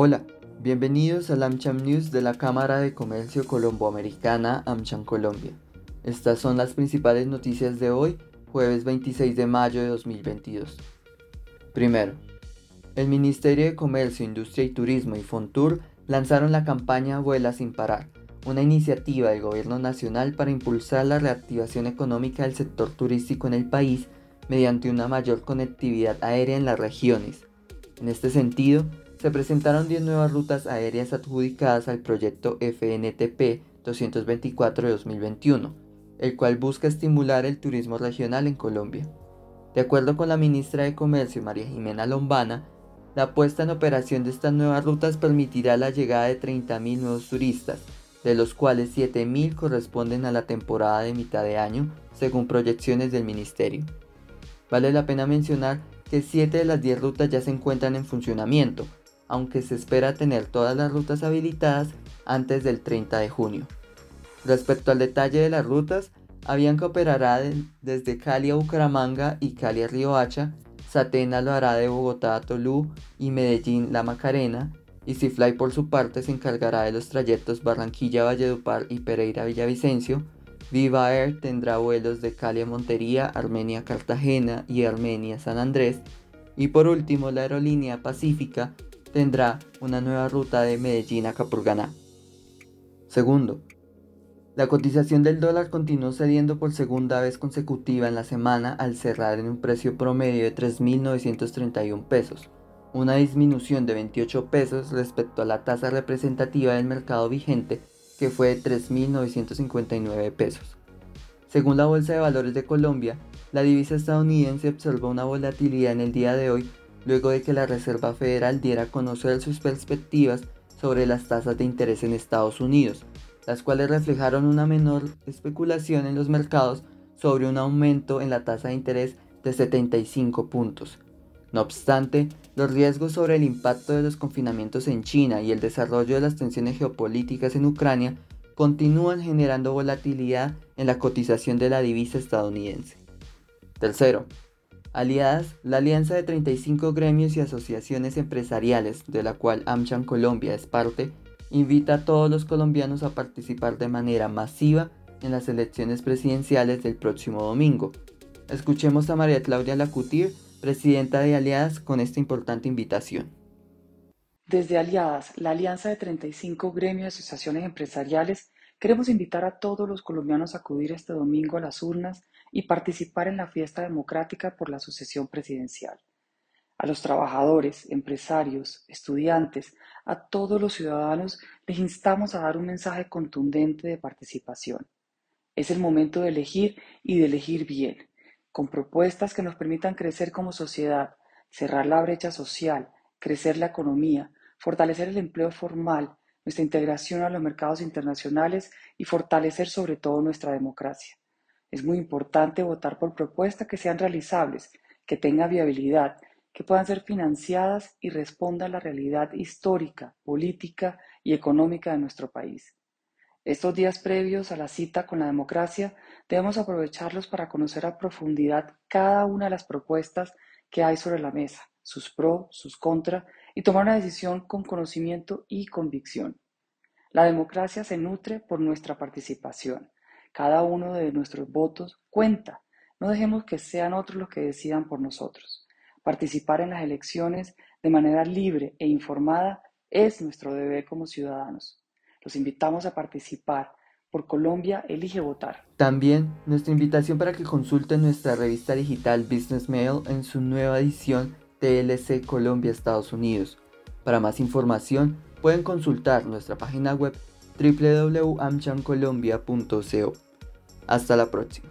Hola, bienvenidos al AmCham News de la Cámara de Comercio Colomboamericana AmCham Colombia. Estas son las principales noticias de hoy, jueves 26 de mayo de 2022. Primero, el Ministerio de Comercio, Industria y Turismo y Fontur lanzaron la campaña Vuela sin parar, una iniciativa del Gobierno Nacional para impulsar la reactivación económica del sector turístico en el país mediante una mayor conectividad aérea en las regiones. En este sentido, se presentaron 10 nuevas rutas aéreas adjudicadas al proyecto FNTP 224 de 2021, el cual busca estimular el turismo regional en Colombia. De acuerdo con la ministra de Comercio María Jimena Lombana, la puesta en operación de estas nuevas rutas permitirá la llegada de 30.000 nuevos turistas, de los cuales 7.000 corresponden a la temporada de mitad de año, según proyecciones del ministerio. Vale la pena mencionar que 7 de las 10 rutas ya se encuentran en funcionamiento, aunque se espera tener todas las rutas habilitadas antes del 30 de junio. Respecto al detalle de las rutas, Avianca operará desde Cali a Bucaramanga y Cali a Riohacha, Satena lo hará de Bogotá a Tolú y Medellín La Macarena, y Cifly por su parte se encargará de los trayectos Barranquilla-Valledupar y Pereira-Villavicencio. Viva Air tendrá vuelos de Cali a Montería, Armenia-Cartagena y Armenia-San Andrés. Y por último, la aerolínea Pacífica tendrá una nueva ruta de Medellín a Capurganá. Segundo, la cotización del dólar continuó cediendo por segunda vez consecutiva en la semana al cerrar en un precio promedio de 3.931 pesos, una disminución de 28 pesos respecto a la tasa representativa del mercado vigente que fue de 3.959 pesos. Según la Bolsa de Valores de Colombia, la divisa estadounidense observó una volatilidad en el día de hoy luego de que la Reserva Federal diera a conocer sus perspectivas sobre las tasas de interés en Estados Unidos, las cuales reflejaron una menor especulación en los mercados sobre un aumento en la tasa de interés de 75 puntos. No obstante, los riesgos sobre el impacto de los confinamientos en China y el desarrollo de las tensiones geopolíticas en Ucrania continúan generando volatilidad en la cotización de la divisa estadounidense. Tercero, Aliadas, la alianza de 35 gremios y asociaciones empresariales, de la cual AmCham Colombia es parte, invita a todos los colombianos a participar de manera masiva en las elecciones presidenciales del próximo domingo. Escuchemos a María Claudia Lacutir, presidenta de Aliadas, con esta importante invitación. Desde Aliadas, la alianza de 35 gremios y asociaciones empresariales, queremos invitar a todos los colombianos a acudir este domingo a las urnas y participar en la fiesta democrática por la sucesión presidencial. A los trabajadores, empresarios, estudiantes, a todos los ciudadanos les instamos a dar un mensaje contundente de participación. Es el momento de elegir y de elegir bien, con propuestas que nos permitan crecer como sociedad, cerrar la brecha social, crecer la economía, fortalecer el empleo formal, nuestra integración a los mercados internacionales y fortalecer sobre todo nuestra democracia. Es muy importante votar por propuestas que sean realizables, que tengan viabilidad, que puedan ser financiadas y respondan a la realidad histórica, política y económica de nuestro país. Estos días previos a la cita con la democracia debemos aprovecharlos para conocer a profundidad cada una de las propuestas que hay sobre la mesa, sus pros, sus contras, y tomar una decisión con conocimiento y convicción. La democracia se nutre por nuestra participación. Cada uno de nuestros votos cuenta. No dejemos que sean otros los que decidan por nosotros. Participar en las elecciones de manera libre e informada es nuestro deber como ciudadanos. Los invitamos a participar. Por Colombia, elige votar. También nuestra invitación para que consulten nuestra revista digital Business Mail en su nueva edición TLC Colombia Estados Unidos. Para más información pueden consultar nuestra página web www.amchancolombia.co. Hasta la próxima.